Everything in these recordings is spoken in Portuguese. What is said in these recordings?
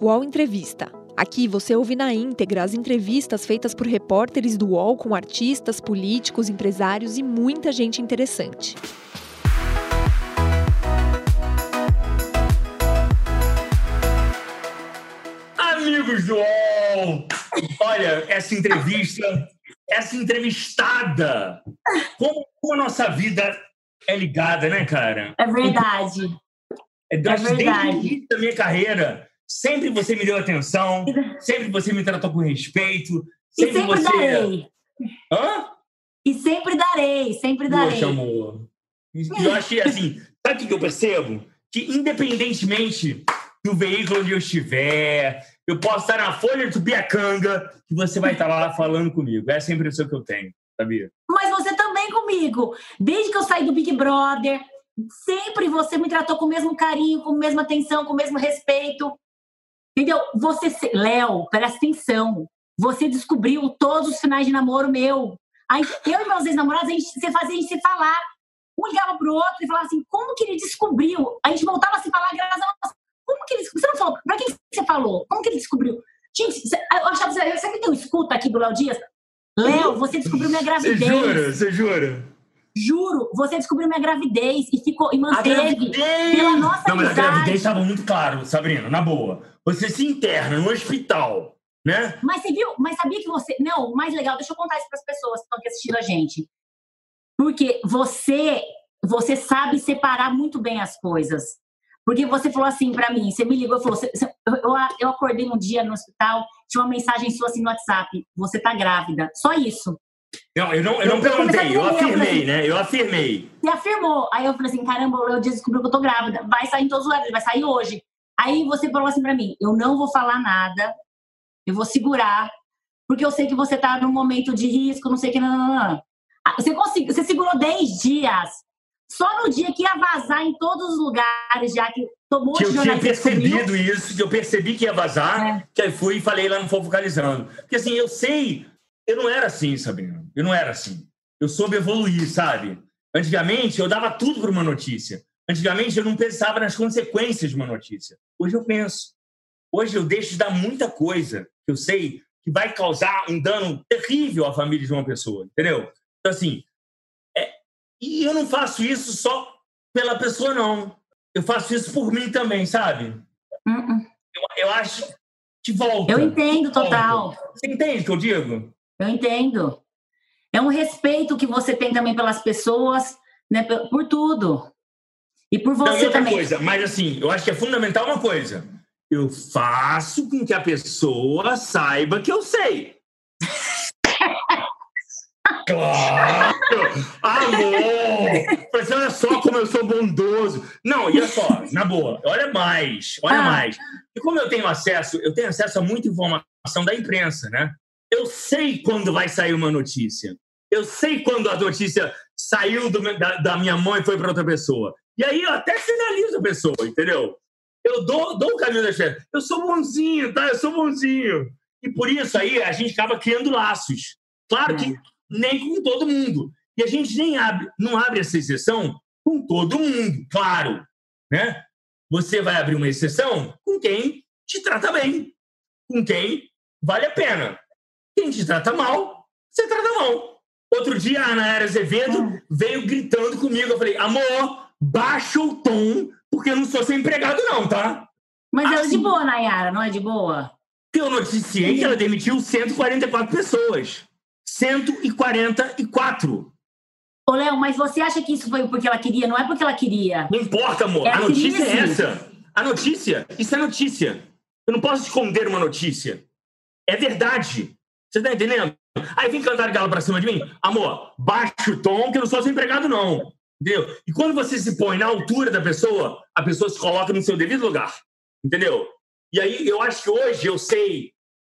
UOL Entrevista. Aqui você ouve na íntegra as entrevistas feitas por repórteres do UOL com artistas, políticos, empresários e muita gente interessante. Amigos do UOL! Olha, essa entrevista, essa entrevistada, como, a nossa vida é ligada, né, cara? É verdade. É, É desde o verdade. início da minha carreira, sempre você me deu atenção, sempre você me tratou com respeito, E sempre, sempre você. darei. Hã? E sempre darei, sempre darei. Poxa, amor. E eu que, assim, sabe o que eu percebo? Que, independentemente do veículo onde eu estiver, eu posso estar na Folha do Biacanga, que você vai estar lá falando comigo. Essa é a impressão que eu tenho, sabia? Mas você também comigo. Desde que eu saí do Big Brother, sempre você me tratou com o mesmo carinho, com a mesma atenção, com o mesmo respeito. Entendeu? Você, Léo, presta atenção. Você descobriu todos os finais de namoro meu. Aí, eu e meus ex-namorados, a gente você fazia a gente se falar. Um ligava pro outro e falava assim: como que ele descobriu? A gente voltava a se falar graças a nós. Como que ele Você não falou? Pra quem você falou? Como que ele descobriu? Gente, você- eu achava. Você que tem um escuta aqui do Léo Dias? Léo, você descobriu minha Você gravidez. jura? Você jura? Juro, você descobriu minha gravidez e ficou e A manteve gravidez! pela nossa Não, mas a gravidez estava muito claro, Sabrina, na boa. Você se interna no hospital, né? Mas você viu? Mas sabia que você. Não, o mais legal, deixa eu contar isso para as pessoas que estão aqui assistindo a gente. Porque você, você sabe separar muito bem as coisas. Porque você falou assim para mim, você me ligou e falou: você- você- eu, eu acordei um dia no hospital, tinha uma mensagem sua assim no WhatsApp: você tá grávida. Só isso. Não, eu não, eu não Eu- eu perguntei, eu eu afirmei, né? Eu afirmei. Você afirmou. Aí eu falei assim: caramba, o Léo Dias descobriu que eu tô grávida. Vai sair em todos os lugares, vai sair hoje. Aí você falou assim pra mim: eu não vou falar nada, eu vou segurar, porque eu sei que você tá num momento de risco, não sei o que. Não, não, não. Ah, Você, conseguiu, você segurou 10 dias. Só no dia que ia vazar em todos os lugares, já que tomou Que eu tinha descobriu. percebido isso, que eu percebi que ia vazar, É. que aí fui e falei lá no Fofocalizando. Porque assim, eu sei, eu não era assim, Sabrina. Eu não era assim. Eu soube evoluir, sabe? Antigamente, eu dava tudo por uma notícia. Antigamente, eu não pensava nas consequências de uma notícia. Hoje eu penso. Hoje eu deixo de dar muita coisa que eu sei que vai causar um dano terrível à família de uma pessoa, entendeu? Então, assim, é- e eu não faço isso só pela pessoa, não. Eu faço isso por mim também, sabe? Hum, hum. Eu, eu acho que volta. Eu entendo Volta. total. Você entende o que eu digo? Eu entendo. É um respeito que você tem também pelas pessoas, né? Por tudo. E por Não, você outra também. coisa, mas assim, eu acho que é fundamental uma coisa. Eu faço com que a pessoa saiba que eu sei. Claro! Amor! Mas olha só como eu sou bondoso. Não, e olha só, na boa, olha mais, olha Ah. mais. E como eu tenho acesso, eu tenho acesso a muita informação da imprensa, né? Eu sei quando vai sair uma notícia. Eu sei quando a notícia saiu do da, da minha mãe e foi para outra pessoa. E aí eu até finalizo a pessoa, entendeu? Eu dou, dou o caminho da chefe. Eu sou bonzinho, tá? Eu sou bonzinho. E por isso aí a gente acaba criando laços. Claro que nem com todo mundo. E a gente nem abre, não abre essa exceção com todo mundo, claro. Né? Você vai abrir uma exceção com quem te trata bem, com quem vale a pena. Quem te trata mal, você trata mal. Outro dia, a Ana Era Azevedo veio gritando comigo. Eu falei, amor, baixa o tom, porque eu não sou seu empregado, não, tá? Mas ela é Assim. de boa, Nayara, não é de boa? eu noticiei que ela demitiu 144 pessoas. 144. Ô, Léo, mas você acha que isso foi porque ela queria? Não é porque ela queria. Não importa, amor. É a notícia é essa. A notícia, isso é notícia. Eu não posso esconder uma notícia. É verdade. Você tá entendendo? Aí vem cantar galo pra cima de mim. Amor, baixa o tom, que eu não sou seu empregado, não. Entendeu? E quando você se põe na altura da pessoa, a pessoa se coloca no seu devido lugar. Entendeu? E aí eu acho que hoje eu sei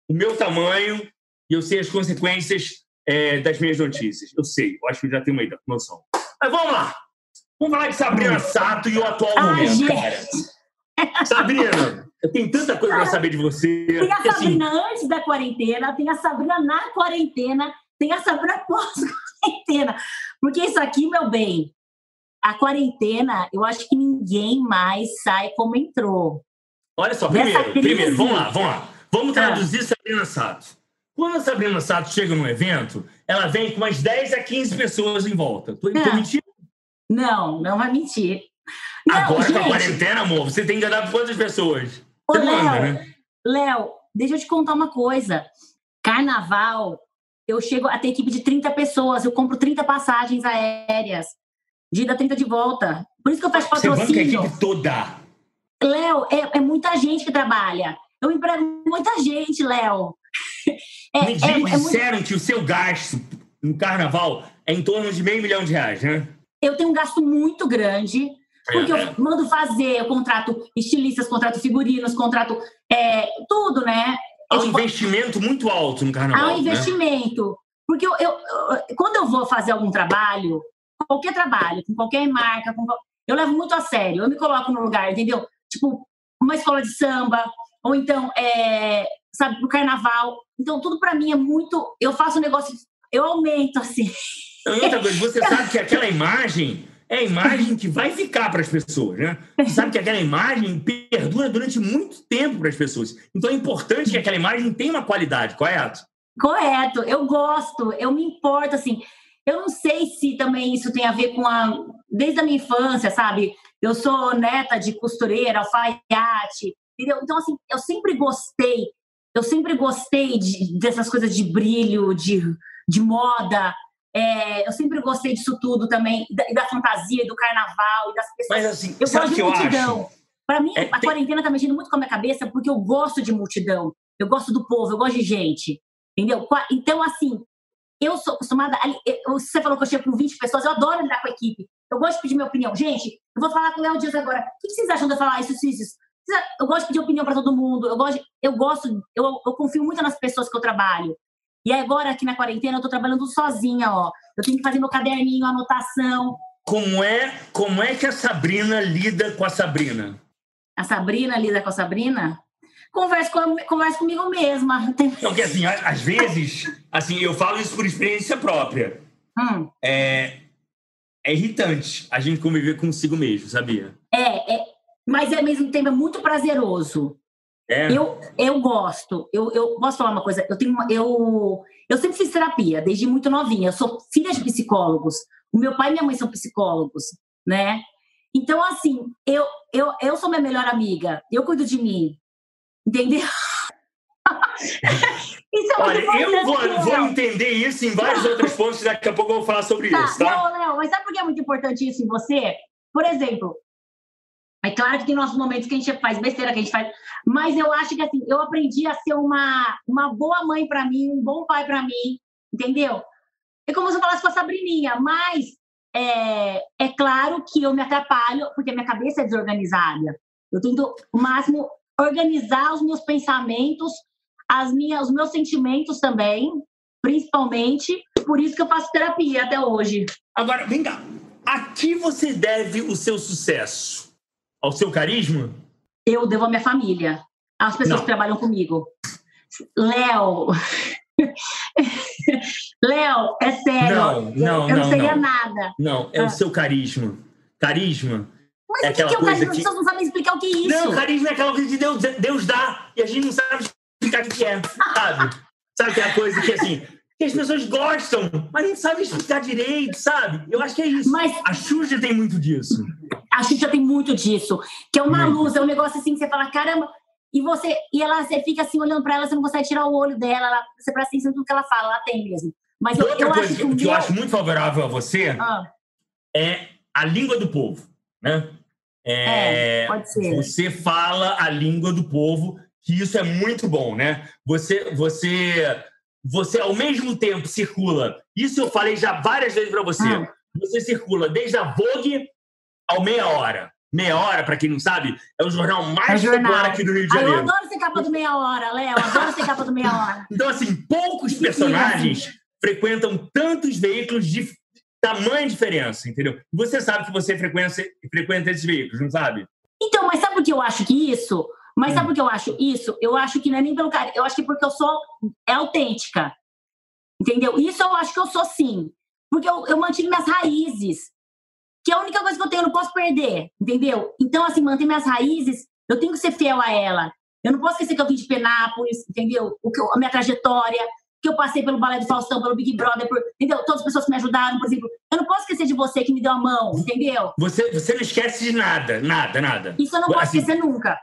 o meu tamanho e eu sei as consequências é, das minhas notícias. Eu sei, eu acho que eu já tenho uma ideia, noção. Mas vamos lá. Vamos falar de Sabrina Sato e o atual Ai, momento, gente. cara. Sabrina, eu tenho tanta coisa pra saber de você. Tem a assim, Sabrina antes da quarentena, tem a Sabrina na quarentena, tem a Sabrina pós-quarentena. Porque isso aqui, meu bem, a quarentena, eu acho que ninguém mais sai como entrou. Olha só, primeiro, primeiro, vamos lá, vamos lá. Vamos ah. traduzir Sabrina Sato. Quando a Sabrina Sato chega num evento, ela vem com umas 10 a 15 pessoas em volta. Tô, tô mentindo? Não, não vai mentir. Não, Agora gente... com a quarentena, amor, você tem que andar com quantas pessoas? Ô, Léo, né? Léo, deixa eu te contar uma coisa. Carnaval, eu chego a ter equipe de 30 pessoas, eu compro 30 passagens aéreas, de ida 30 de volta. Por isso que eu faço patrocínio. Você banca a equipe toda. Léo, é, é, muita gente que trabalha. Eu emprego muita gente, Léo. É, Me é, é disseram muito... que o seu gasto no carnaval é em torno de meio milhão de reais, né? Eu tenho um gasto muito grande, porque é, eu mando fazer, eu contrato estilistas, contrato figurinos, contrato é, tudo, né? Há um investimento muito alto no carnaval. Há um né? investimento. Né? Porque eu, eu, eu, quando eu vou fazer algum trabalho, qualquer trabalho, com qualquer marca, com, eu levo muito a sério. Eu me coloco no lugar, entendeu? Tipo, uma escola de samba, ou então, é, sabe, pro carnaval. Então, tudo para mim é muito. Eu faço um negócio, eu aumento assim. Outra coisa, você sabe que aquela imagem é a imagem que vai ficar para as pessoas, né? Sabe que aquela imagem perdura durante muito tempo para as pessoas. Então é importante que aquela imagem tenha uma qualidade, correto? Correto, eu gosto, eu me importo, assim. Eu não sei se também isso tem a ver com a. Desde a minha infância, sabe? Eu sou neta de costureira, alfaiate, entendeu? Então, assim, eu sempre gostei, eu sempre gostei de, dessas coisas de brilho, de, de moda. É, eu sempre gostei disso tudo também, da, da fantasia, do carnaval, e das pessoas. Mas, assim, eu gosto de multidão. Para mim, é, a tem... quarentena tá mexendo muito com a minha cabeça porque eu gosto de multidão. Eu gosto do povo, eu gosto de gente. Entendeu? Então, assim, eu sou acostumada. A, você falou que eu chego com 20 pessoas, eu adoro lidar com a equipe. Eu gosto de pedir minha opinião. Gente, eu vou falar com o Léo Dias agora. O que vocês acham de eu falar isso, isso, isso? Eu gosto de pedir opinião para todo mundo. Eu gosto, eu gosto, eu, eu confio muito nas pessoas que eu trabalho. E agora, aqui na quarentena, eu tô trabalhando sozinha, ó. Eu tenho que fazer meu caderninho, anotação. Como é, como é que a Sabrina lida com a Sabrina? A Sabrina lida com a Sabrina? converso, com, converso comigo mesma. Não, porque assim, às vezes, assim, eu falo isso por experiência própria. Hum. É, é irritante a gente conviver consigo mesmo, sabia? É, é mas ao mesmo tempo é muito prazeroso. É. Eu, eu gosto. Eu, eu posso falar uma coisa? Eu tenho uma, eu, eu sempre fiz terapia, desde muito novinha. Eu sou filha de psicólogos. O meu pai e minha mãe são psicólogos, né? Então, assim, eu, eu, eu sou minha melhor amiga. Eu cuido de mim. Entendeu? isso é Olha, eu vou, vou, entender isso em vários outros pontos, daqui a pouco eu vou falar sobre tá, isso, tá? Não, Léo, mas sabe por que é muito importante isso em você? Por exemplo, é claro que tem nossos momentos que a gente faz besteira, que a gente faz, mas eu acho que assim, eu aprendi a ser uma, uma boa mãe para mim, um bom pai para mim, entendeu? É como se eu falasse com a Sabrininha, mas é, é claro que eu me atrapalho, porque minha cabeça é desorganizada. Eu tento o máximo organizar os meus pensamentos, as minhas, os meus sentimentos também, principalmente. Por isso que eu faço terapia até hoje. Agora, vem cá. A que você deve o seu sucesso? Ao seu carisma? Eu devo à minha família, às pessoas Não. que trabalham comigo. Léo. Léo, é sério. Não, não, eu não. não seria não. nada. Não, é ah. o seu carisma. Carisma mas é o que, que é o carisma? Que... As pessoas não sabem explicar o que é isso. Não, carisma é aquela coisa que Deus, Deus dá e a gente não sabe explicar o que é, sabe? sabe aquela coisa que assim, que as pessoas gostam, mas não sabem explicar direito, sabe? Eu acho que é isso. Mas a Xuxa tem muito disso. A Xuxa tem muito disso. Que é uma muito. luz, é um negócio assim que você fala, caramba. E você, e ela, você fica assim olhando para ela, você não consegue tirar o olho dela, ela, você presta atenção em tudo que ela fala, ela tem mesmo. Mas eu, outra eu coisa que, que, eu acho muito favorável a você ah. é a língua do povo, né? É, é, pode ser. Você fala a língua do povo, que isso é muito bom, né? Você, você, você ao mesmo tempo circula. Isso eu falei já várias vezes para você. Ah. Você circula desde a Vogue ao meia hora. Meia hora, para quem não sabe, é o jornal mais é popular aqui do Rio de Janeiro. eu adoro ser capa do meia hora, Léo. Adoro ser capa do meia hora. então, assim, poucos personagens frequentam tantos veículos de tamanha diferença, entendeu? Você sabe que você frequenta, frequenta esses veículos, não sabe? Então, mas sabe por que eu acho que isso? Mas hum. sabe por que eu acho isso? Eu acho que não é nem pelo cara, eu acho que porque eu sou é autêntica. Entendeu? Isso eu acho que eu sou sim. Porque eu, eu mantive minhas raízes. Que é a única coisa que eu tenho, eu não posso perder. Entendeu? Então, assim, manter minhas raízes Eu tenho que ser fiel a ela. Eu não posso esquecer que eu vim de Penápolis, entendeu? O que eu, a minha trajetória, que eu passei pelo Balé do Faustão, pelo Big Brother, por, entendeu? Todas as pessoas que me ajudaram, por exemplo. Eu não posso esquecer de você que me deu a mão, entendeu? Você, você não esquece de nada, nada, nada. Isso eu não posso assim... esquecer nunca.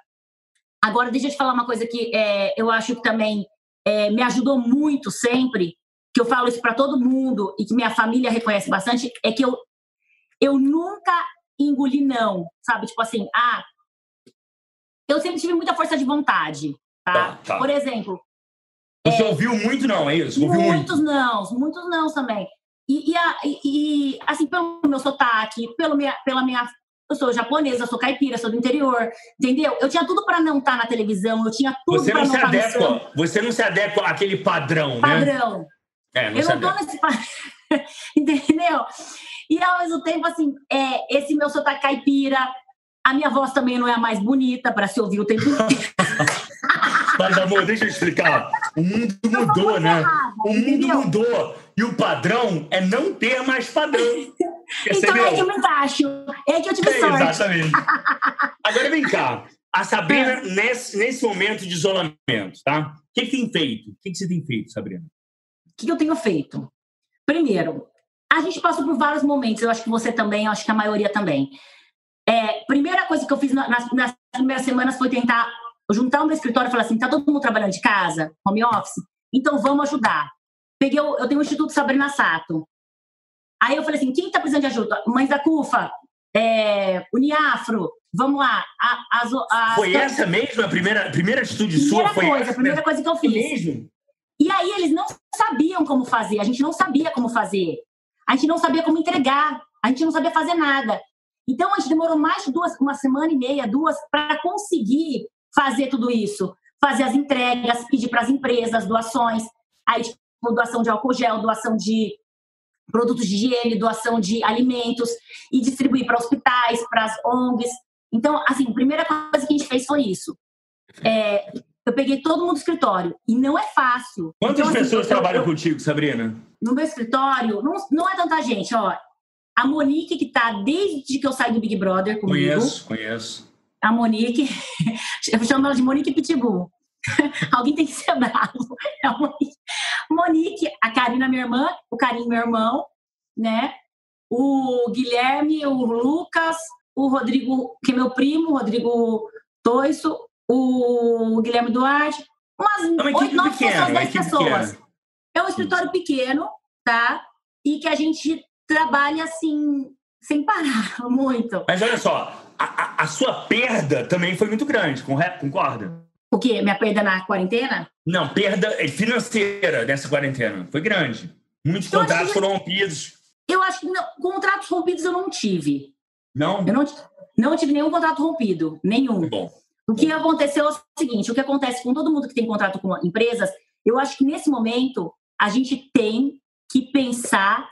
Agora, deixa eu te falar uma coisa que é, eu acho que também é, me ajudou muito sempre, que eu falo isso para todo mundo e que minha família reconhece bastante, é que eu, eu nunca engoli não, sabe? Tipo assim, ah, eu sempre tive muita força de vontade, tá? tá, tá. Por exemplo... Você é, ouviu muito não, é isso? Ouviu muitos muito. não, muitos não também. E, e, a, e, assim, pelo meu sotaque, pelo minha, pela minha eu sou japonesa, sou caipira, sou do interior, entendeu? Eu tinha tudo para não estar tá na televisão, eu tinha tudo para não, não estar tá no Você não se adequa àquele padrão, padrão. né? Padrão. É, não eu não tô nesse padrão, entendeu? E ao mesmo tempo, assim, é, esse meu sotaque caipira, a minha voz também não é a mais bonita para se ouvir o tempo inteiro. Mas, amor, deixa eu explicar. O mundo mudou, né? Errada, o mundo entendeu? mudou. E o padrão é não ter mais padrão. então é que eu me encaixo. É que eu tive é, sorte. Exatamente. Agora vem cá. A Sabrina, é. nesse, nesse momento de isolamento, tá? O que, que tem feito? O que, que você tem feito, Sabrina? O que, que eu tenho feito? Primeiro, a gente passou por vários momentos. Eu acho que você também, eu acho que a maioria também. É, primeira coisa que eu fiz nas, nas primeiras semanas foi tentar juntar o meu escritório e falar assim: tá todo mundo trabalhando de casa, home office? Então vamos ajudar. Peguei, o, eu tenho o Instituto Sabrina Sato. Aí eu falei assim: quem está precisando de ajuda? Mães da CUFA, é, Uniafro, vamos lá. A, as, as, foi essa mesmo a primeira, primeira atitude primeira sua? Foi coisa, a primeira coisa que eu fiz. Mesmo? E aí eles não sabiam como fazer, a gente não sabia como fazer. A gente não sabia como entregar, a gente não sabia fazer nada. Então a gente demorou mais de duas, uma semana e meia, duas, para conseguir fazer tudo isso. Fazer as entregas, pedir para as empresas doações, aí tipo, doação de álcool gel, doação de produtos de higiene, doação de alimentos e distribuir para hospitais, para as ONGs. Então, assim, a primeira coisa que a gente fez foi isso. É, eu peguei todo mundo do escritório e não é fácil. Quantas então, assim, pessoas eu, trabalham eu, contigo, Sabrina? No meu escritório, não, não é tanta gente, ó. A Monique, que está desde que eu saí do Big Brother comigo. Conheço, conheço. A Monique, eu chamo ela de Monique Pitbull. Alguém tem que ser bravo. É a Monique. Monique, a Karina, minha irmã, o Carinho, meu irmão, né? O Guilherme, o Lucas, o Rodrigo, que é meu primo, o Rodrigo Toiço, o Guilherme Duarte, umas é oito, nove pessoas, dez pessoas. É um escritório pequeno, tá? E que a gente trabalha assim, sem parar muito. Mas olha só, a, a sua perda também foi muito grande, concorda? O quê? Minha perda na quarentena? Não, perda financeira dessa quarentena. Foi grande. Muitos eu contratos foram rompidos. Eu acho que não, contratos rompidos eu não tive. Não? Eu não, não tive nenhum contrato rompido. Nenhum. Bom. O que aconteceu é o seguinte: o que acontece com todo mundo que tem contrato com empresas, eu acho que nesse momento a gente tem que pensar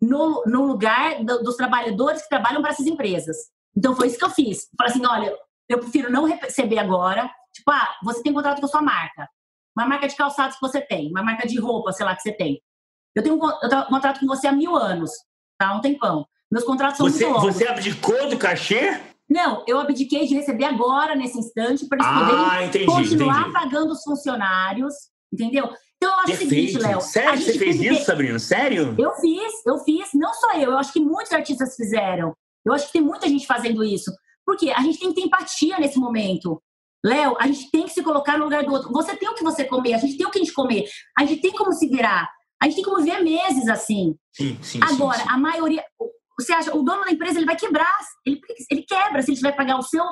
no, no lugar do, dos trabalhadores que trabalham para essas empresas. Então foi isso que eu fiz. Falei assim: olha, eu prefiro não receber agora. Tipo, ah, você tem contrato com a sua marca. Uma marca de calçados que você tem, uma marca de roupa, sei lá, que você tem. Eu tenho um, eu tenho um contrato com você há mil anos, tá? Um tempão. Meus contratos são você, muito longos. Você abdicou do cachê? Não, eu abdiquei de receber agora, nesse instante, para eles ah, poderem entendi, continuar entendi. pagando os funcionários, entendeu? Então, eu acho Perfeito. o seguinte, Léo. Sério você fez isso, Sabrina? Sério? Eu fiz, eu fiz. Não só eu, eu acho que muitos artistas fizeram. Eu acho que tem muita gente fazendo isso. Porque a gente tem que ter empatia nesse momento. Léo, a gente tem que se colocar no lugar do outro. Você tem o que você comer, a gente tem o que a gente comer, a gente tem como se virar, a gente tem como viver meses assim. Sim, sim, Agora, sim, sim. a maioria, você acha, o dono da empresa ele vai quebrar, ele, ele quebra se ele vai pagar o seu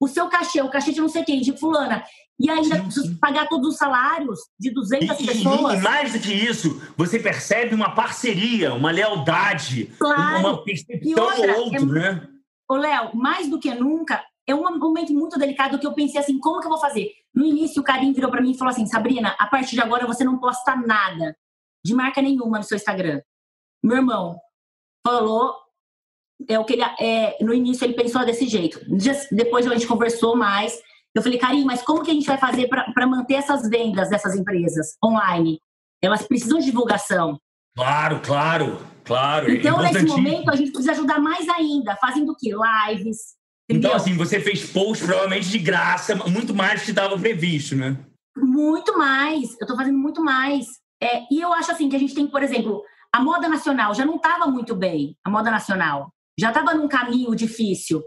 o seu cachê, o cachê de não sei quem, de fulana, e ainda sim. pagar todos os salários de 200 e, pessoas. E mais do que isso, você percebe uma parceria, uma lealdade, claro. uma percepção outra, ao outro, é, né? Ô, Léo, mais do que nunca, é um momento muito delicado que eu pensei assim, como que eu vou fazer? No início, o Karim virou para mim e falou assim, Sabrina, a partir de agora você não posta nada, de marca nenhuma no seu Instagram. Meu irmão falou, é o que ele, é, no início ele pensou desse jeito. Depois a gente conversou mais. Eu falei, Karim, mas como que a gente vai fazer para manter essas vendas dessas empresas online? Elas precisam de divulgação. Claro, claro, claro. Então, nesse momento, a gente precisa ajudar mais ainda, fazendo o quê? Lives, Então, assim, você fez post provavelmente de graça, muito mais do que estava previsto, né? Muito mais. Eu tô fazendo muito mais. É, e eu acho assim que a gente tem, por exemplo, a moda nacional já não estava muito bem, a moda nacional. Já estava num caminho difícil.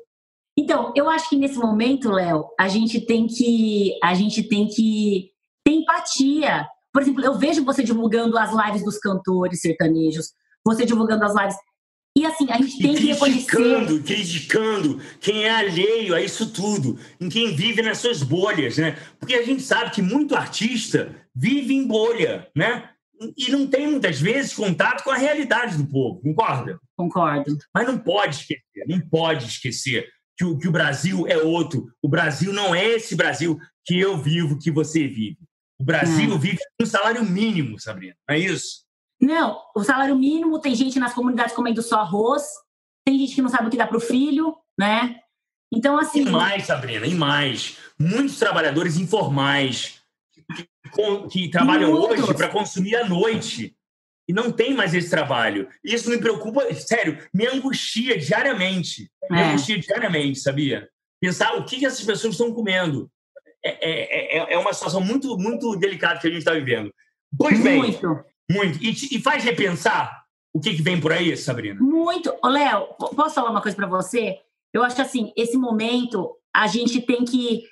Então, eu acho que nesse momento, Léo, a gente tem que a gente tem que ter empatia. Por exemplo, eu vejo você divulgando as lives dos cantores sertanejos, você divulgando as lives e assim, a gente tem que reconhecer. Criticando quem é alheio a isso tudo, em quem vive nas suas bolhas, né? Porque a gente sabe que muito artista vive em bolha, né? E não tem muitas vezes contato com a realidade do povo, concorda? Concordo. Mas não pode esquecer, não pode esquecer que o, que o Brasil é outro. O Brasil não é esse Brasil que eu vivo, que você vive. O Brasil é. vive com um salário mínimo, Sabrina, não é isso? Não, o salário mínimo, tem gente nas comunidades comendo só arroz, tem gente que não sabe o que dá para o filho, né? Então, assim. E mais, Sabrina, e mais. Muitos trabalhadores informais que, trabalham Muitos. hoje para consumir à noite e não tem mais esse trabalho. Isso me preocupa, sério, me angustia diariamente. Me é. angustia diariamente, sabia? Pensar o que, que essas pessoas estão comendo. É, é, é, é uma situação muito, muito delicada que a gente está vivendo. Pois bem, muito. Muito. E, e faz repensar o que, que vem por aí, Sabrina? Muito. Léo, posso falar uma coisa para você? Eu acho que assim, esse momento a gente tem que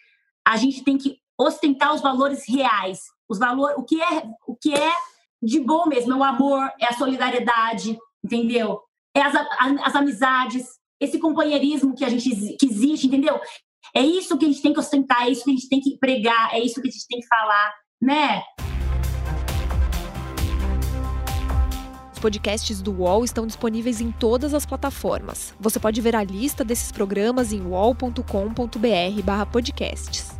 a gente tem que ostentar os valores reais, os valores, o que é o que é de bom mesmo, é o amor, é a solidariedade, entendeu? É as, as amizades, esse companheirismo que a gente que existe, entendeu? É isso que a gente tem que ostentar, é isso que a gente tem que pregar, é isso que a gente tem que falar, né? podcasts do UOL estão disponíveis em todas as plataformas. Você pode ver a lista desses programas em uol.com.br/podcasts.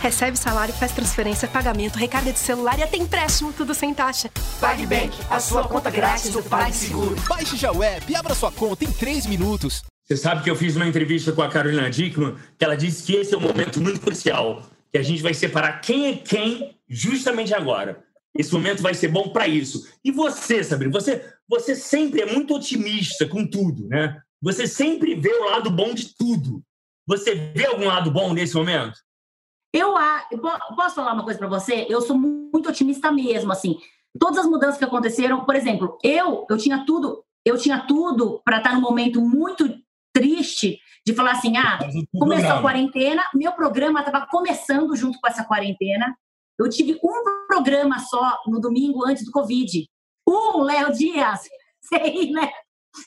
Recebe salário, faz transferência, pagamento, recarga de celular e até empréstimo, tudo sem taxa. PagBank, a sua conta grátis do PagSeguro. Baixe já o app e abra sua conta em 3 minutos. Você sabe que eu fiz uma entrevista com a Carolina Dickman, que ela disse que esse é um momento muito crucial, que a gente vai separar quem é quem justamente agora. Esse momento vai ser bom para isso. E você, Sabrina, você, você sempre é muito otimista com tudo, né? Você sempre vê o lado bom de tudo. Você vê algum lado bom nesse momento? Eu, posso falar uma coisa para você? Eu sou muito otimista mesmo, assim. Todas as mudanças que aconteceram, por exemplo, eu eu tinha tudo, eu tinha tudo para estar num momento muito triste de falar assim, ah, começou a quarentena, meu programa estava começando junto com essa quarentena, eu tive um programa só no domingo antes do Covid. Um, Léo Dias. Sei, né?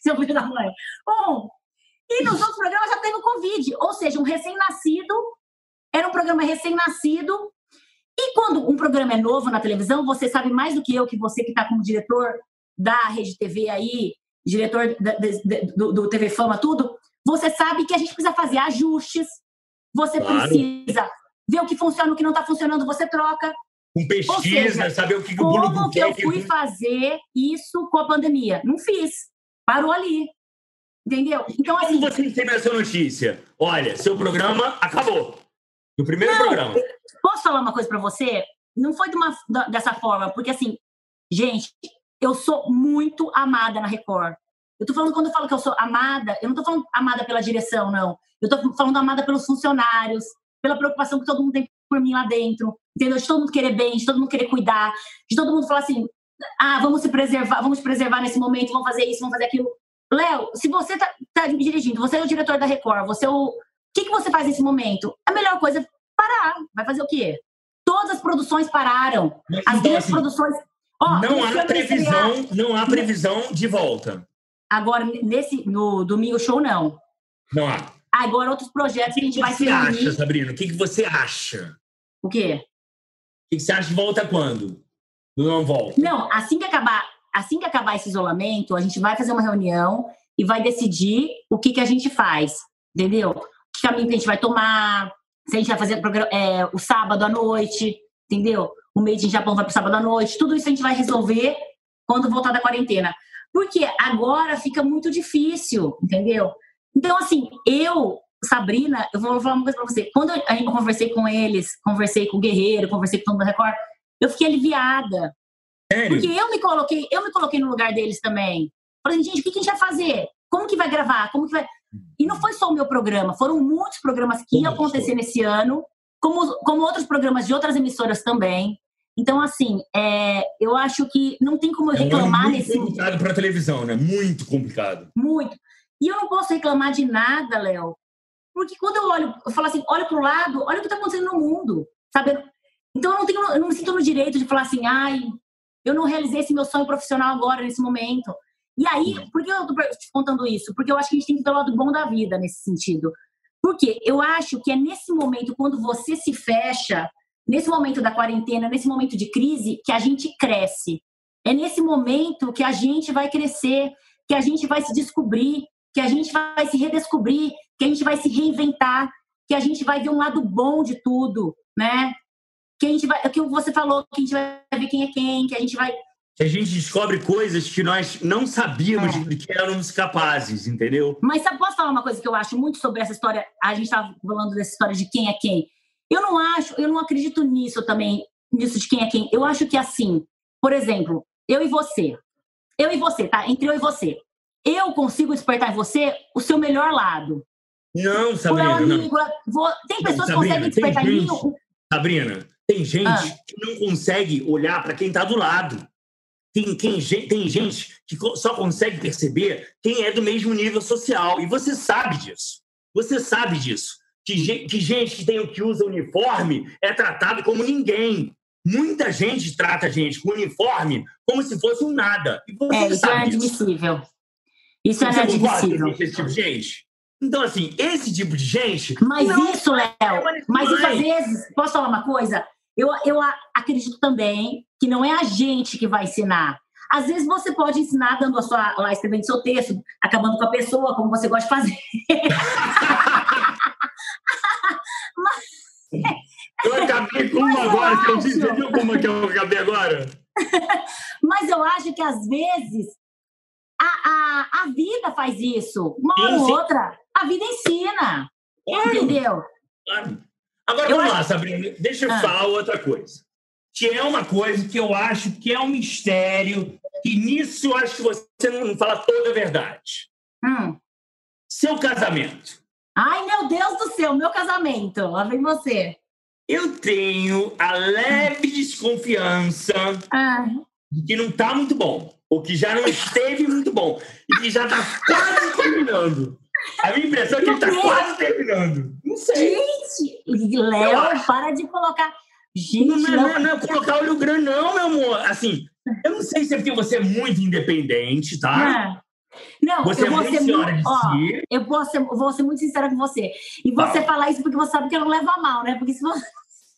Seu filho da mãe. Um. E nos outros programas já teve o Covid. Ou seja, um recém-nascido. Era um programa recém-nascido. E quando um programa é novo na televisão, você sabe mais do que eu, que você que está como diretor da Rede TV aí, diretor da, do, do TV Fama, tudo, você sabe que a gente precisa fazer ajustes, você claro. precisa ver o que funciona, o que não está funcionando, você troca. Com pesquisa, seja, saber o que, que o Como que eu fui fazer isso com a pandemia? Não fiz. Parou ali. Entendeu? Então, assim. Como você recebeu essa notícia? Olha, seu programa acabou. No primeiro não, programa. Posso falar uma coisa para você? Não foi de uma, dessa forma, porque assim, gente, eu sou muito amada na Record. Eu tô falando, quando eu falo que eu sou amada, eu não tô falando amada pela direção, não. Eu tô falando amada pelos funcionários, pela preocupação que todo mundo tem por mim lá dentro, entendeu? De todo mundo querer bem, de todo mundo querer cuidar, de todo mundo falar assim, ah, vamos se preservar, vamos preservar nesse momento, vamos fazer isso, vamos fazer aquilo. Léo, se você tá, tá me dirigindo, você é o diretor da Record, você é o... O que, que você faz nesse momento? A melhor coisa é parar. Vai fazer o quê? Todas as produções pararam. As então, assim, produções... Oh, não há previsão, não há previsão de volta. Agora, nesse, no Domingo Show, não. Não há. Agora, outros projetos que, a gente vai se. O que você acha, Sabrina? O que, que você acha? O quê? O que você acha que volta quando? Não volta? Não, assim que acabar, assim que acabar esse isolamento, a gente vai fazer uma reunião e vai decidir o que, que a gente faz, entendeu? Que caminho que a gente vai tomar, se a gente vai fazer é, o sábado à noite, entendeu? O Made in Japão vai para o sábado à noite, tudo isso a gente vai resolver quando voltar da quarentena. Porque agora fica muito difícil, entendeu? Então, assim, eu, Sabrina, eu vou falar uma coisa pra você. Quando eu, conversei com eles, conversei com o Guerreiro, conversei com o Tom Record, eu fiquei aliviada. Sério? Porque eu me coloquei, eu me coloquei no lugar deles também. Falei, gente, o que a gente vai fazer? como que vai gravar? Como que vai. E não foi só o meu programa, foram muitos programas que iam acontecer nesse ano, como, como outros programas de outras emissoras também. Então, assim, é, eu acho que não tem como eu reclamar é muito nesse. complicado para televisão, né? Muito complicado. Muito. E eu não posso reclamar de nada, Léo. Porque quando eu olho, eu falo assim, olho para o lado, olha o que está acontecendo no mundo, sabe? Então eu não tenho, eu não me sinto no direito de falar assim, ai, eu não realizei esse meu sonho profissional agora nesse momento. E aí, por que eu estou te contando isso? Porque eu acho que a gente tem que ver o lado bom da vida nesse sentido. Porque eu acho que é nesse momento, quando você se fecha, nesse momento da quarentena, nesse momento de crise, que a gente cresce. É nesse momento que a gente vai crescer, que a gente vai se descobrir, que a gente vai se redescobrir, que a gente vai se reinventar, que a gente vai ver um lado bom de tudo, né? Que a gente vai, é o que você falou, que a gente vai ver quem é quem, que a gente vai a gente descobre coisas que nós não sabíamos é. de que éramos capazes, entendeu? Mas sabe, posso falar uma coisa que eu acho muito sobre essa história? A gente estava falando dessa história de quem é quem. Eu não acho, eu não acredito nisso também, nisso de quem é quem. Eu acho que assim, por exemplo, eu e você. Eu e você, tá? Entre eu e você. Eu consigo despertar em você o seu melhor lado. Não, Sabrina. Amigo, não. Tem pessoas que conseguem despertar em mim. Sabrina, tem gente ah. que não consegue olhar para quem está do lado. Tem, tem, tem gente que só consegue perceber quem é do mesmo nível social. E você sabe disso. Você sabe disso. Que, que gente que, tem, que usa uniforme é tratado como ninguém. Muita gente trata a gente com uniforme como se fosse um nada. E você é, isso é inadmissível. Isso é inadmissível. Esse tipo de gente? Então, assim, esse tipo de gente. Mas isso, Léo, mas isso às vezes. Posso falar uma coisa? Eu, eu acredito também que não é a gente que vai ensinar. Às vezes você pode ensinar dando a sua, lá escrevendo seu texto, acabando com a pessoa, como você gosta de fazer. Mas, eu acabei com uma agora, acho... você viu como é que eu acabei agora? Mas eu acho que às vezes a, a, a vida faz isso. Uma hora ou outra, a vida ensina. Claro. Entendeu? Claro. Agora eu vamos acho... lá, Sabrina, deixa eu ah. falar outra coisa. Que é uma coisa que eu acho que é um mistério, e nisso eu acho que você não fala toda a verdade. Hum. Seu casamento. Ai, meu Deus do céu, meu casamento. Lá vem você. Eu tenho a leve desconfiança ah. de que não está muito bom, ou que já não esteve muito bom, e que já está quase terminando. A minha impressão é que ele está quase terminando. Não sei. Gente, Léo, para de colocar. Gente, não, não, não, não é colocar olho grande, não, meu amor. Assim, eu não sei se é porque você é muito independente, tá? É. Não, você eu é vou ser muito, ó, eu vou ser, vou ser muito sincera com você. E você tá. falar isso porque você sabe que eu não levo a mal, né? Porque se você.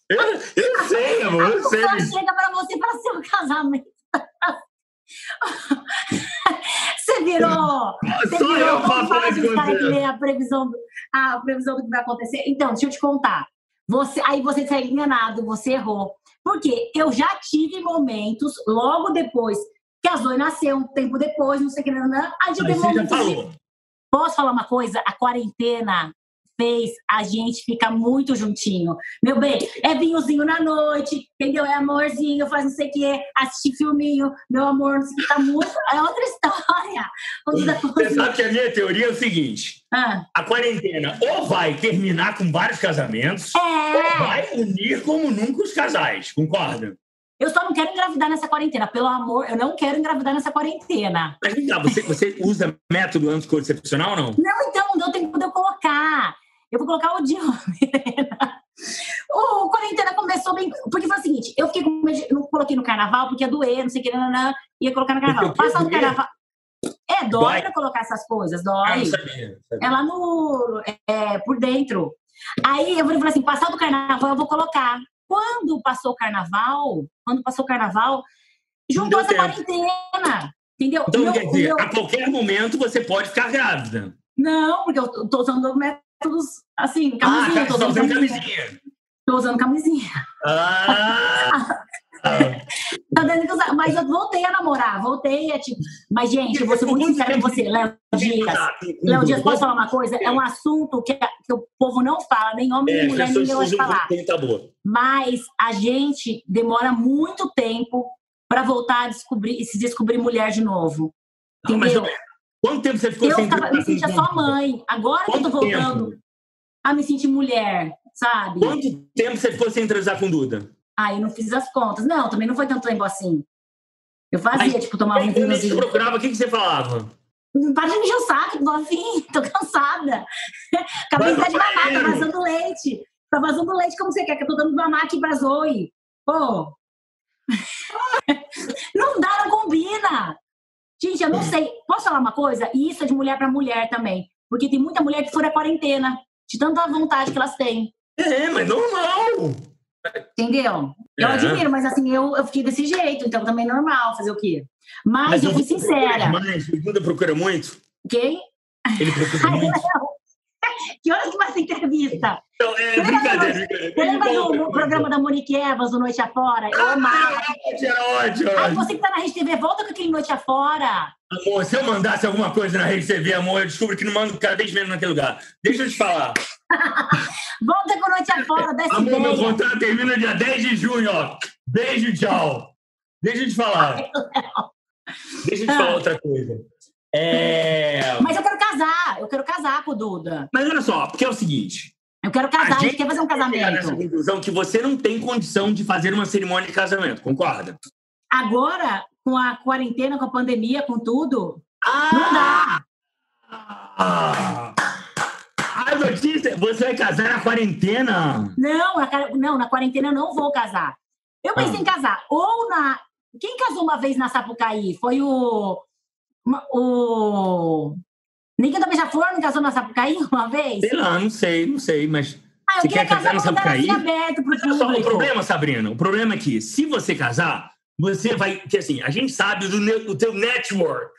Eu, eu sei, amor, eu sei. A chega pra você para seu casamento. você virou. Você Só virou eu que lê a previsão, a previsão do que vai acontecer. Então, deixa eu te contar. Você, aí você saiu enganado, você errou. Porque eu já tive momentos, logo depois que a Zoe nasceu, um tempo depois, não sei o que, não, não, a gente teve momentos. De... Posso falar uma coisa? A quarentena fez a gente ficar muito juntinho. Meu bem, é vinhozinho na noite, entendeu? É amorzinho, faz não sei o que, assistir filminho, meu amor, não sei o que, tá muito. É outra história. Você sabe que a minha teoria é o seguinte: ah. a quarentena ou vai terminar com vários casamentos, é. ou vai unir como nunca os casais, concorda? Eu só não quero engravidar nessa quarentena. Pelo amor, eu não quero engravidar nessa quarentena. Mas vem cá, você, você usa método anticoncepcional ou não? Não, então, não deu tempo de eu colocar. Eu vou colocar o de O quarentena começou bem. Porque foi o seguinte: eu fiquei com medo. Não coloquei no carnaval porque ia doer, não sei o que, não, não, ia colocar no carnaval. Passar no carnaval. É, dói, dói pra colocar essas coisas, dói. Ah, sabia, sabia. É lá no. É, por dentro. Aí eu falei assim: passar do carnaval eu vou colocar. Quando passou o carnaval, quando passou o carnaval, juntou essa quarentena. Entendeu? Então, meu, quer dizer, meu... a qualquer momento você pode ficar grávida. Não, porque eu tô usando o métodos, assim, camisinha. Ah, tô usando camisinha. camisinha. Tô usando camisinha. Ah! tá dando que usar. Mas eu voltei a namorar, voltei a tipo. Mas, gente, eu vou ser muito sincera com você, Léo Dias. Léo Dias, posso falar uma coisa? É um assunto que, que o povo não fala, nem homem, nem é, mulher, ninguém de falar. Mas a gente demora muito tempo para voltar a descobrir e se descobrir mulher de novo. Entendeu? Quanto tempo você ficou Eu sem tava, me sentia só mãe. Agora que eu tô Quanto tempo? voltando a me sentir mulher, sabe? Quanto tempo você ficou sem transar com Duda? Aí não fiz as contas. Não, também não foi tanto tempo assim. Eu fazia, Mas- tipo, tomava um vinhozinho. procurava, o que, que você falava? Para de me encher o saco, tô afim, tô cansada. Acabei de dar de mamar, tá vazando leite. Tá vazando leite como você quer, que eu tô dando mamar aqui pra Zoe. Pô. não dá, não combina. Gente, eu não sei. Posso falar uma coisa? E isso é de mulher pra mulher também. Porque tem muita mulher que fura a quarentena. De tanta vontade que elas têm. É, mas normal. Entendeu? Eu É. admiro, mas assim, eu, eu fiquei desse jeito, então também é normal fazer o quê? Mas, eu o fui sincera, mais, o Duda procura muito? ok? Ele procura muito? Que horas que vai ser entrevista? Então, é brincadeira, brincadeira. Você lembra do, programa da Monique Evans, o Noite Afora? Eu amava. Era ótimo. Aí você que tá na Rede TV, volta com aquele Noite Afora. Amor, se eu mandasse alguma coisa na rede TV, amor, eu descubro que não mando cada vez menos naquele lugar. Deixa eu te falar. Volta com Noite Afora, dessa Amor, meu ideia. contrato termina dia 10 de junho, ó. Beijo, tchau. Deixa eu te falar. Deixa eu te falar outra coisa. É... Mas eu quero casar, eu quero casar com o Duda. Mas olha só, porque é o seguinte. Eu quero casar, a gente, gente quer fazer um casamento. conclusão que você não tem condição de fazer uma cerimônia de casamento, concorda? Agora, com a quarentena, com a pandemia, com tudo, Ah! não dá. Ah! A notícia, você vai casar na quarentena? Não, na, não, na quarentena eu não vou casar. Eu pensei Ah. em casar. Ou na. Quem casou uma vez na Sapucaí? Foi o. O. Ninguém da Beija-Flor não casou na Sapucaí uma vez? Sei lá, não sei, não sei, mas Ah, Você quer casar assim Sapucaí? aberto pro só, o problema, Sabrina, o problema é que se você casar, você vai. Que assim, a gente sabe do, do teu network,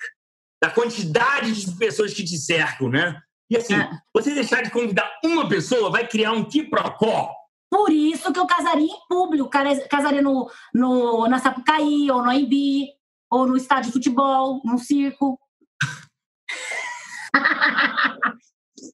da quantidade de pessoas que te cercam, né? E assim, É. você deixar de convidar uma pessoa vai criar um quiprocó. Por isso que eu casaria em público. Casaria no, no, na Sapucaí, ou no AIB, ou no estádio de futebol, num circo.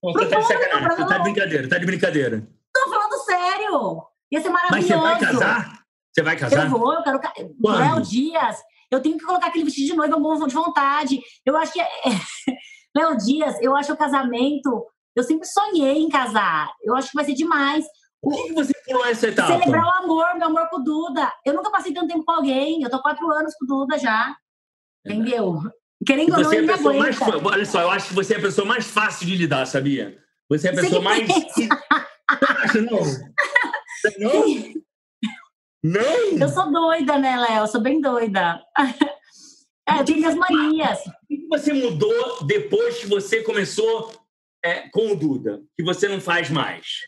Você tá você tá de brincadeira, tá de brincadeira. Tô falando sério. Ia ser Mas maravilhoso. você vai casar? Você vai casar? Eu vou, eu quero. Léo Dias, eu tenho que colocar aquele vestido de noiva, eu morro de vontade. Eu acho que. é- Léo Dias, eu acho que o casamento. Eu sempre sonhei em casar. Eu acho que vai ser demais. Por que você pulou essa etapa? Celebrar o amor, meu amor com o Duda. Eu nunca passei tanto tempo com alguém. Eu tô quatro anos com o Duda já. Entendeu? Querendo ou não, é ele me mais. Olha só, eu acho que você é a pessoa mais fácil de lidar, sabia? Você é a pessoa mais. não? Não? Não? Eu sou doida, né, Léo? Eu sou bem doida. É, eu tenho minhas manias. O que você mudou depois que você começou é, com o Duda? Que você não faz mais?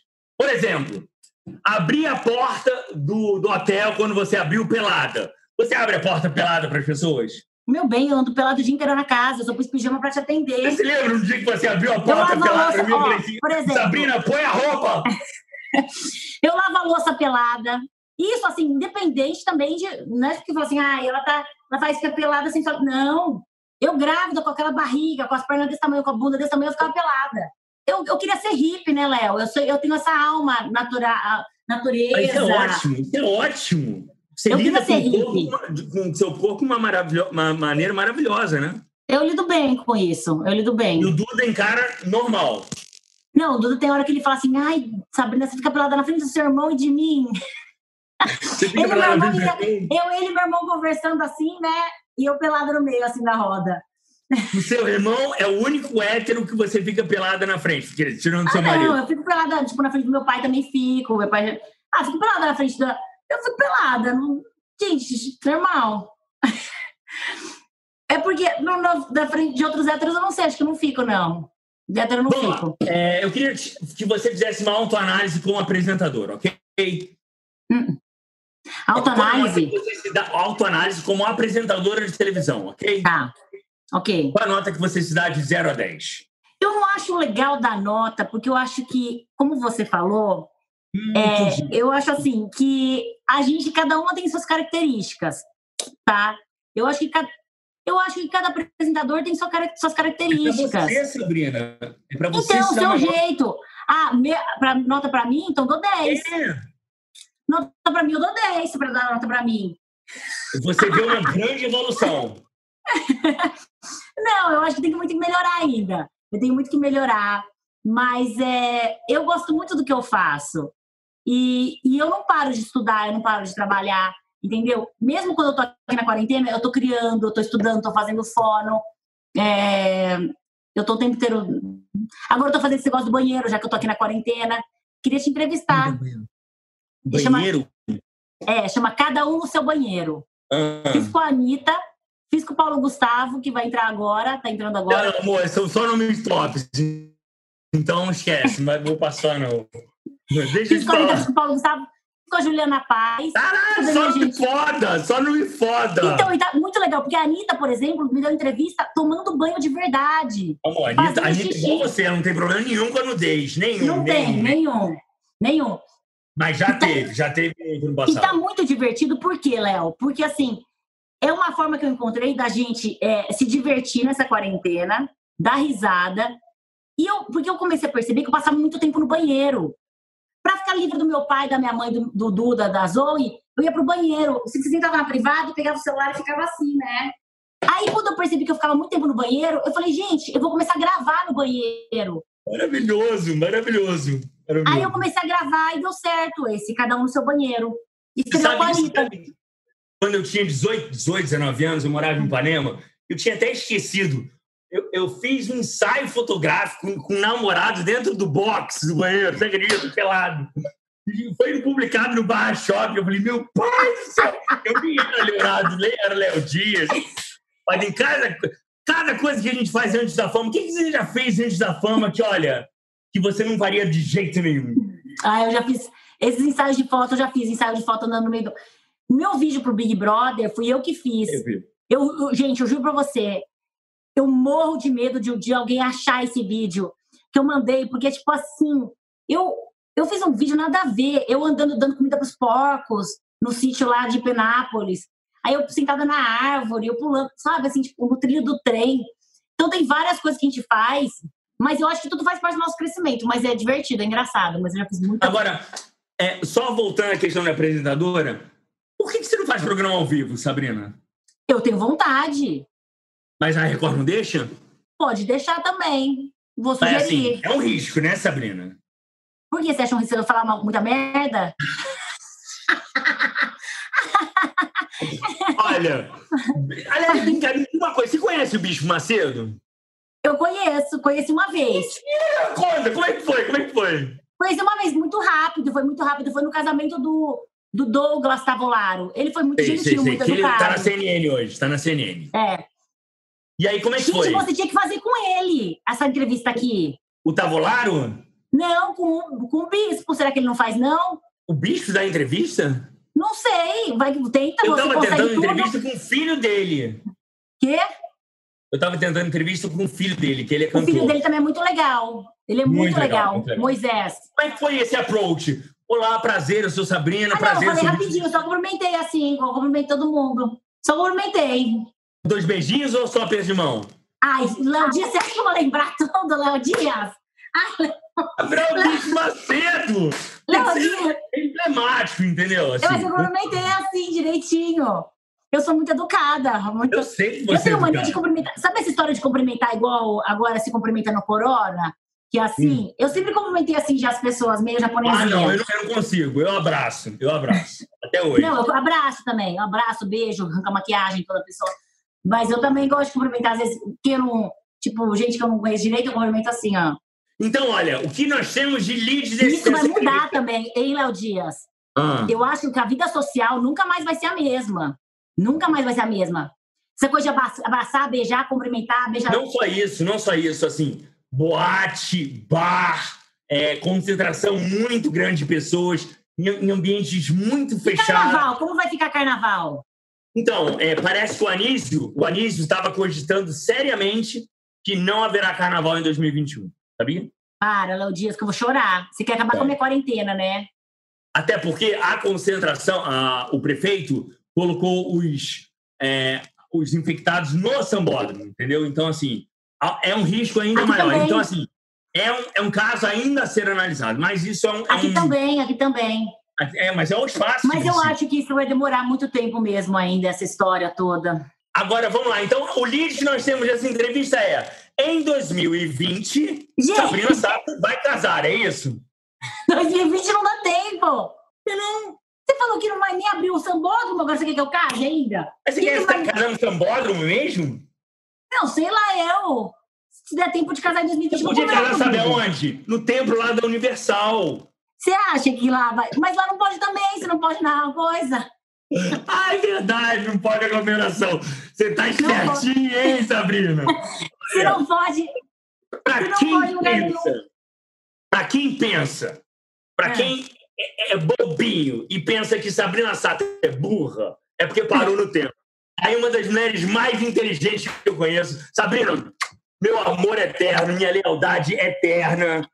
Por exemplo, abrir a porta do, do hotel quando você abriu pelada. Você abre a porta pelada para as pessoas? Meu bem, eu ando pelado o dia inteiro na casa. Eu só pus pijama pra te atender. Você lembra no dia que você abriu a porta pelada mim? Ó, falei assim, por exemplo. Sabrina, põe a roupa! Eu lavo a louça pelada. Isso, assim, independente também de. Não é que fala assim, ah, ela, tá, ela faz ficar pelada sem só. Não. Eu grávida com aquela barriga, com as pernas desse tamanho, com a bunda desse tamanho, eu ficava pelada. Eu, eu queria ser hippie, né, Léo? Eu, sou- eu tenho essa alma natura, natureza. Mas Isso é ótimo, isso é ótimo. Você Eu lida queria com ser corpo, com seu corpo de uma, maravilho- uma maneira maravilhosa, né? Eu lido bem com isso. Eu lido bem. E o Duda encara normal. Não, o Duda tem hora que ele fala assim, ai, Sabrina, você fica pelada na frente do seu irmão e de mim. Você fica Ele, meu irmão, Eu, ele e meu irmão conversando assim, né? E eu pelada no meio, assim, da roda. O seu irmão é o único hétero que você fica pelada na frente, tirando seu Ah, marido. não, eu fico pelada, tipo, na frente do meu pai também fico. Meu pai. Ah, fico pelada na frente da. Eu fico pelada. Não... Gente, normal. É porque no, no- da frente de outros héteros eu não sei, acho que eu não fico, não. De hétero eu não lá. fico. É, eu queria que você fizesse uma autoanálise como apresentador, ok? Autoanálise? Qual a nota que você se dá- Autoanálise como apresentadora de televisão, ok? Tá. Ok. Qual a nota que você se dá de 0 a 10? Eu não acho legal dar nota, porque eu acho que, como você falou, Hum, É, eu acho assim que a gente, cada uma tem suas características, tá? Eu acho que cada, eu acho que cada apresentador tem sua, suas É pra características. você, Sabrina. É pra você Então, o seu uma nota. jeito. Ah, me, pra, nota pra mim, então dou 10. É. Nota pra mim, eu dou 10 pra dar nota pra mim. Você vê uma grande evolução. Não, eu acho que tem muito que melhorar ainda. Eu tenho muito que melhorar. Mas é, eu gosto muito do que eu faço. E, e eu não paro de estudar, eu não paro de trabalhar, entendeu? Mesmo quando eu tô aqui na quarentena, eu tô criando, eu tô estudando, tô fazendo fono. É, eu tô o tempo inteiro. Agora eu tô fazendo esse negócio do banheiro, já que eu tô aqui na quarentena. Queria te entrevistar. Banheiro? Chama, é, chama Cada Um no Seu Banheiro. Ah. Fiz com a Anitta, fiz com o Paulo Gustavo, que vai entrar agora, tá entrando agora. Não, amor, são só nomes tops. Então esquece, mas vou passar não. Deixa Fiz com a com o Paulo Gustavo, com a Juliana Paz. Caralho, só me foda, só não me foda. Então, e tá muito legal, porque a Anitta, por exemplo, me deu entrevista tomando banho de verdade. Amor, a Anitta, Anitta xixi. igual você, não tem problema nenhum com a nudez. Nenhum, Não tem, nenhum. nenhum. Mas já teve, já teve no E tá passado. muito divertido, por quê, Léo? Porque, assim, é uma forma que eu encontrei da gente é, se divertir nessa quarentena, dar risada. E eu, porque eu comecei a perceber que eu passava muito tempo no banheiro. Para ficar livre do meu pai, da minha mãe, do, Duda, da Zoe, eu ia pro banheiro. Se você tava na privada, pegava o celular e ficava assim, né? Aí, quando eu percebi que eu ficava muito tempo no banheiro, eu falei, gente, eu vou começar a gravar no banheiro. Maravilhoso, maravilhoso. maravilhoso. Aí eu comecei a gravar e deu certo esse, cada um no seu banheiro. Escreveu 40 quando eu tinha 18, 18, 19 anos, eu morava em Ipanema, eu tinha até esquecido. Eu, eu fiz um ensaio fotográfico com, um namorado dentro do box do banheiro, você acredita? Pelado. Foi publicado no Barra Shopping. Eu falei, meu pai do céu! Eu nem era Leonardo, nem era Léo Dias. Mas em cada, cada coisa que a gente faz antes da fama, o que, que você já fez antes da fama que, olha, que você não faria de jeito nenhum? Ah, eu já fiz. Esses ensaios de foto, eu já fiz ensaio de foto andando no meio do. Meu vídeo pro Big Brother fui eu que fiz. Eu vi. Eu, gente, eu juro pra você, eu morro de medo de, de alguém achar esse vídeo que eu mandei, porque, tipo assim, eu, eu fiz um vídeo nada a ver, eu andando dando comida pros porcos no sítio lá de Penápolis. Aí eu sentada na árvore, eu pulando, sabe, assim, tipo, no trilho do trem. Então tem várias coisas que a gente faz, mas eu acho que tudo faz parte do nosso crescimento, mas é divertido, é engraçado, mas eu já fiz muita Agora, é, só voltando à questão da apresentadora, por que, que você não faz programa ao vivo, Sabrina? Eu tenho vontade. Mas a Record não deixa? Pode deixar também. Vou Mas sugerir. assim, é um risco, né, Sabrina? Por que você acha um risco de eu falar uma- muita merda? Olha, aliás, brincadeira, uma coisa, você conhece o Bispo Macedo? Eu conheço, conheci uma vez. Conta, como é que foi? Como é que foi? Conheci uma vez, muito rápido, foi muito rápido. Foi no casamento do, do Douglas Tavolaro. Ele foi muito Sei, sei, gentil, sei, muito que ele tá na educado. CNN hoje, tá na CNN. É. E aí, como é que Gente, foi? você tinha que fazer com ele essa entrevista aqui. O Tavolaro? Não, com, com o bispo. Será que ele não faz, não? O Bispo da entrevista? Não sei. Vai, tenta, Eu tava tentando tudo. entrevista com o filho dele. Quê? Eu tava tentando entrevista com o filho dele, que ele é O cantor. filho dele também é muito legal. Ele é muito, Muito legal, legal. muito legal. Moisés. Como é que foi esse approach? Olá, prazer, eu sou Sabrina, Ah, não, eu prazer, eu falei rapidinho, só cumprimentei assim, eu cumprimentei todo mundo. Só cumprimentei. Dois beijinhos ou só aperto de mão? Ai, Léo Dias, você acha que eu vou lembrar tudo, Léo Dias? Gabriel Bispo Macedo! Léo Dias, emblemático, entendeu? eu, mas Assim, eu cumprimentei assim, direitinho. Eu sou muito educada. Muito... eu sei que Eu você tenho é mania de educado. cumprimentar. Sabe essa história de cumprimentar igual agora se cumprimenta no Corona? Que assim, eu sempre cumprimentei assim já as pessoas, meio Ah, japonesinhas. não, eu não, eu não consigo. Eu abraço, eu abraço. Até hoje. Não, eu abraço também. Eu abraço, beijo, arranca maquiagem toda pessoa. Mas eu também gosto de cumprimentar, às vezes, que eu não. Tipo, gente que eu não conheço direito, eu cumprimento assim, ó. Então, olha, o que nós temos de leads desse Isso vai mudar também, hein, Léo Dias? Ah, Eu acho que a vida social nunca mais vai ser a mesma. Nunca mais vai ser a mesma. Essa coisa de abra- abraçar, beijar, cumprimentar, beijar. não só isso, não só isso, assim, boate, bar, é, concentração muito grande de pessoas em, em ambientes muito fechados. carnaval? Como vai ficar carnaval? Então, é, parece que o Anísio, o Anísio estava cogitando seriamente que não haverá carnaval em 2021, sabia? Para, Léo Dias, que eu vou chorar. Você quer acabar É. com a minha quarentena, né? Até porque a concentração, a- o prefeito colocou os, é, os infectados no sambódromo, entendeu? Então, assim, é um risco ainda Aqui maior. também. Então, assim, é um, é um caso ainda a ser analisado, mas isso é um. é Aqui um- também, aqui também. É, mas é o espaço. Mas eu acho que isso vai demorar muito tempo mesmo ainda, essa história toda. Agora, vamos lá. Então, o lead que nós temos dessa entrevista é: em 2020, Gente. Sabrina Sato vai casar, é isso? 2020 não dá tempo. Não. Você falou que não vai nem abrir o sambódromo, agora você quer que eu case ainda? Mas você Quem quer que estar vai- casando no sambódromo mesmo? Não, sei lá, eu. Se der tempo de casar em 2020, Você podia casar, sabe aonde? No templo lá da Universal. Você acha que lá vai. Mas lá não pode também, você não pode narrar coisa. Ah, é verdade, não pode aglomeração. Você tá espertinha, hein, Sabrina? Você não pode. Pra Você não quem pode pensa, pra quem pensa, pra É. quem é, é bobinho e pensa que Sabrina Sato é burra, é porque parou no tempo. Aí uma das mulheres mais inteligentes que eu conheço, Sabrina, meu amor eterno, minha lealdade eterna.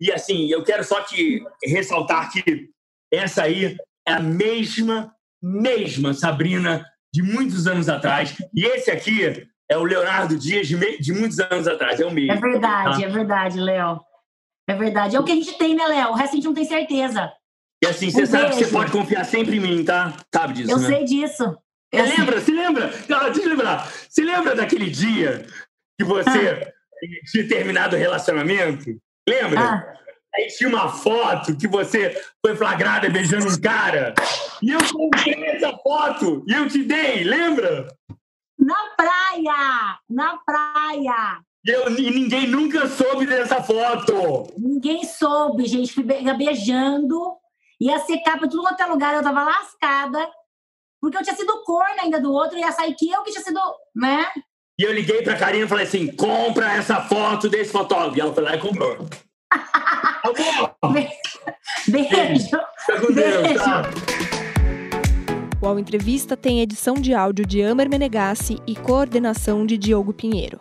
E assim, eu quero só te ressaltar que essa aí é a mesma, mesma Sabrina de muitos anos atrás. E esse aqui é o Leonardo Dias de, me- de muitos anos atrás, é o mesmo. É verdade, tá? é verdade, Léo. É verdade. É o que a gente tem, né, Léo? O resto a gente não tem certeza. E assim, você Um sabe que você beijo. pode confiar sempre em mim, tá? Sabe disso, Eu né? sei disso. Eu sei. lembra? Se lembra? Não, deixa eu lembrar. Se lembra daquele dia que você tinha terminado o relacionamento? Lembra? Ah, Aí tinha uma foto que você foi flagrada beijando um cara. E eu comprei essa foto e eu te dei, lembra? na praia! Na praia! E, eu, e ninguém nunca soube dessa foto. Ninguém soube, gente. Fui be- beijando. Ia secar pra tudo quanto é lugar. Eu tava lascada. Porque eu tinha sido corna ainda do outro. Ia sair que eu que tinha sido, né? E eu liguei pra Karina e falei assim: compra essa foto desse fotógrafo. E ela foi lá e comprou. Beijo. fica com Deus, tá? O Ao Entrevista tem edição de áudio de Amer Menegassi e coordenação de Diogo Pinheiro.